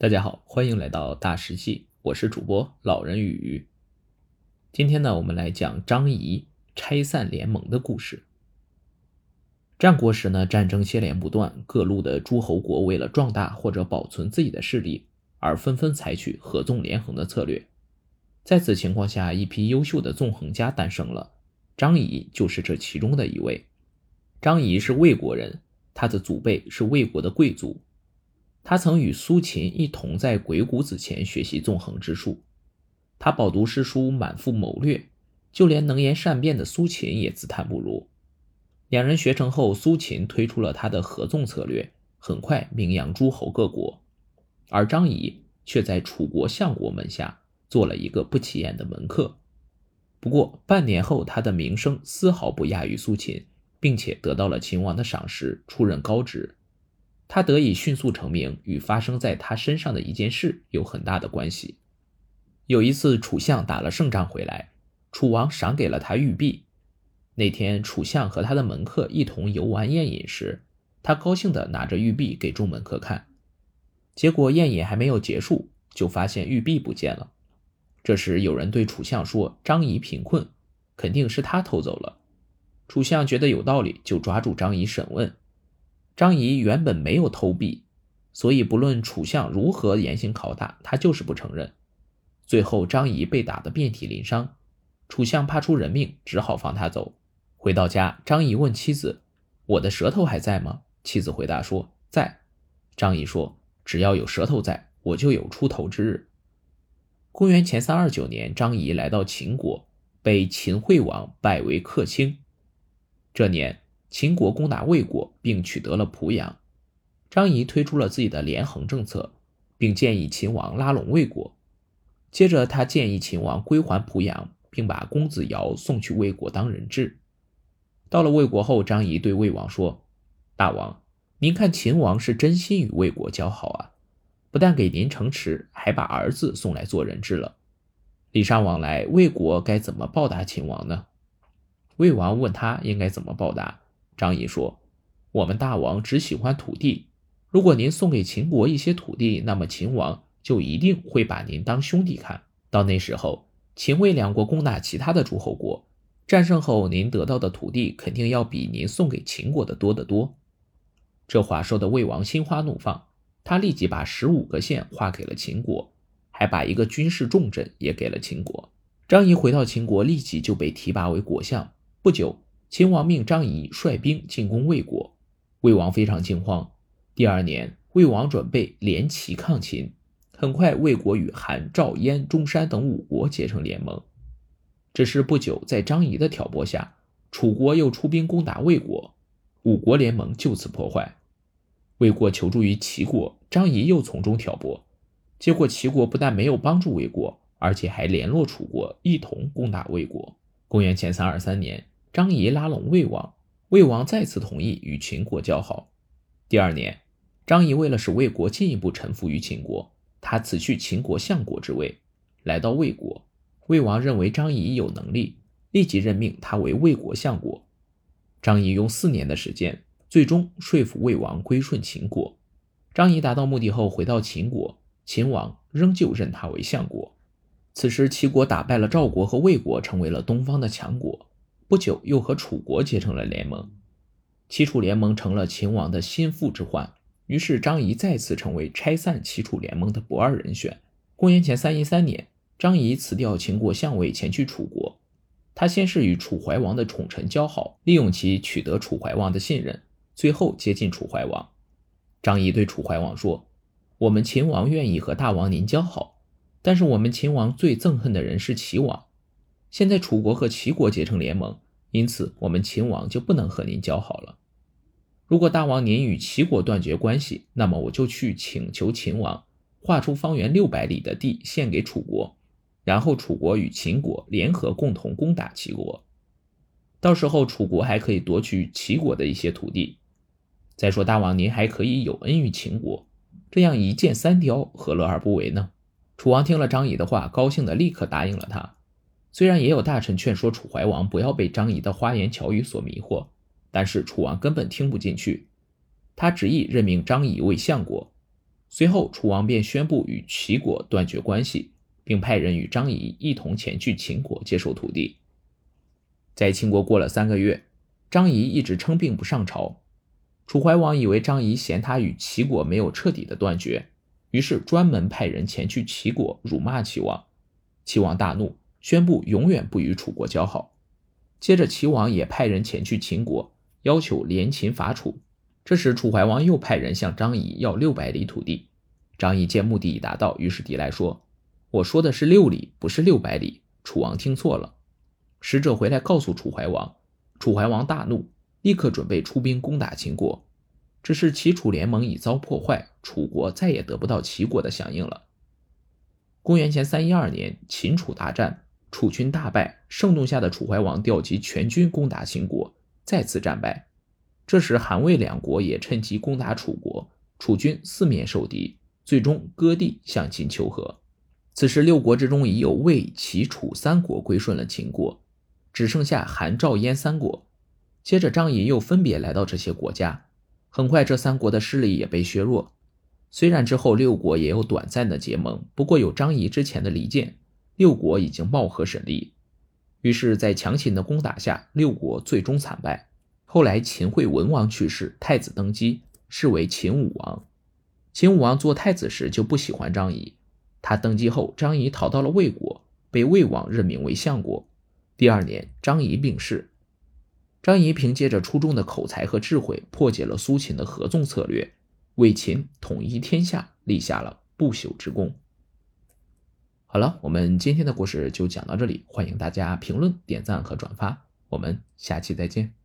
大家好，欢迎来到大石记，我是主播老人与。今天呢，我们来讲张仪拆散联盟的故事。战国时呢，战争接连不断，各路的诸侯国为了壮大或者保存自己的势力，而纷纷采取合纵连横的策略。在此情况下，一批优秀的纵横家诞生了，张仪就是这其中的一位。张仪是魏国人，他的祖辈是魏国的贵族。他曾与苏秦一同在鬼谷子前学习纵横之术，他饱读诗书，满腹谋略，就连能言善辩的苏秦也自叹不如。两人学成后，苏秦推出了他的合纵策略，很快名扬诸侯各国，而张仪却在楚国相国门下做了一个不起眼的门客。不过半年后，他的名声丝毫不亚于苏秦，并且得到了秦王的赏识，出任高职。他得以迅速成名，与发生在他身上的一件事有很大的关系。有一次，楚相打了胜仗回来，楚王赏给了他玉璧。那天，楚相和他的门客一同游玩宴饮时，他高兴地拿着玉璧给众门客看。结果，宴饮还没有结束，就发现玉璧不见了。这时，有人对楚相说：“张仪贫困，肯定是他偷走了。”楚相觉得有道理，就抓住张仪审问。张仪原本没有偷币，所以不论楚相如何严刑拷打，他就是不承认。最后，张仪被打得遍体鳞伤，楚相怕出人命，只好放他走。回到家，张仪问妻子：“我的舌头还在吗？”妻子回答说：“在。”张仪说：“只要有舌头在，我就有出头之日。”公元前三二九年，张仪来到秦国，被秦惠王拜为客卿。这年。秦国攻打魏国，并取得了濮阳。张仪推出了自己的连横政策，并建议秦王拉拢魏国。接着，他建议秦王归还濮阳，并把公子瑶送去魏国当人质。到了魏国后，张仪对魏王说：“大王，您看秦王是真心与魏国交好啊，不但给您城池，还把儿子送来做人质了。礼尚往来，魏国该怎么报答秦王呢？”魏王问他应该怎么报答。张仪说：“我们大王只喜欢土地，如果您送给秦国一些土地，那么秦王就一定会把您当兄弟看。到那时候，秦魏两国攻打其他的诸侯国，战胜后您得到的土地肯定要比您送给秦国的多得多。”这话说的魏王心花怒放，他立即把十五个县划给了秦国，还把一个军事重镇也给了秦国。张仪回到秦国，立即就被提拔为国相。不久。秦王命张仪率兵进攻魏国，魏王非常惊慌。第二年，魏王准备联齐抗秦。很快，魏国与韩、赵、燕、中山等五国结成联盟。只是不久，在张仪的挑拨下，楚国又出兵攻打魏国，五国联盟就此破坏。魏国求助于齐国，张仪又从中挑拨，结果齐国不但没有帮助魏国，而且还联络楚国一同攻打魏国。公元前三二三年。张仪拉拢魏王，魏王再次同意与秦国交好。第二年，张仪为了使魏国进一步臣服于秦国，他辞去秦国相国之位，来到魏国。魏王认为张仪有能力，立即任命他为魏国相国。张仪用四年的时间，最终说服魏王归顺秦国。张仪达到目的后，回到秦国，秦王仍旧任他为相国。此时，齐国打败了赵国和魏国，成为了东方的强国。不久，又和楚国结成了联盟，齐楚联盟成了秦王的心腹之患。于是，张仪再次成为拆散齐楚联盟的不二人选。公元前三一三年，张仪辞掉秦国相位，前去楚国。他先是与楚怀王的宠臣交好，利用其取得楚怀王的信任，最后接近楚怀王。张仪对楚怀王说：“我们秦王愿意和大王您交好，但是我们秦王最憎恨的人是齐王。”现在楚国和齐国结成联盟，因此我们秦王就不能和您交好了。如果大王您与齐国断绝关系，那么我就去请求秦王划出方圆六百里的地献给楚国，然后楚国与秦国联合共同攻打齐国。到时候楚国还可以夺取齐国的一些土地。再说大王您还可以有恩于秦国，这样一箭三雕，何乐而不为呢？楚王听了张仪的话，高兴的立刻答应了他。虽然也有大臣劝说楚怀王不要被张仪的花言巧语所迷惑，但是楚王根本听不进去。他执意任命张仪为相国。随后，楚王便宣布与齐国断绝关系，并派人与张仪一同前去秦国接受土地。在秦国过了三个月，张仪一直称病不上朝。楚怀王以为张仪嫌他与齐国没有彻底的断绝，于是专门派人前去齐国辱骂齐王。齐王大怒，宣布永远不与楚国交好。接着，齐王也派人前去秦国，要求联秦伐楚。这时，楚怀王又派人向张仪要六百里土地。张仪见目的已达到，于是抵赖说：“我说的是六里，不是六百里。”楚王听错了。使者回来告诉楚怀王，楚怀王大怒，立刻准备出兵攻打秦国。只是齐楚联盟已遭破坏，楚国再也得不到齐国的响应了。公元前三一二年，秦楚大战，楚军大败，盛怒下的楚怀王调集全军攻打秦国，再次战败。这时，韩魏两国也趁机攻打楚国，楚军四面受敌，最终割地向秦求和。此时，六国之中已有魏、齐、楚三国归顺了秦国，只剩下韩、赵、燕三国。接着，张仪又分别来到这些国家，很快这三国的势力也被削弱。虽然之后六国也有短暂的结盟，不过有张仪之前的离间，六国已经貌合神离。于是，在强秦的攻打下，六国最终惨败。后来，秦惠文王去世，太子登基，是为秦武王。秦武王做太子时就不喜欢张仪，他登基后，张仪逃到了魏国，被魏王任命为相国。第二年，张仪病逝。张仪凭借着出众的口才和智慧，破解了苏秦的合纵策略，为秦统一天下立下了不朽之功。好了，我们今天的故事就讲到这里，欢迎大家评论、点赞和转发，我们下期再见。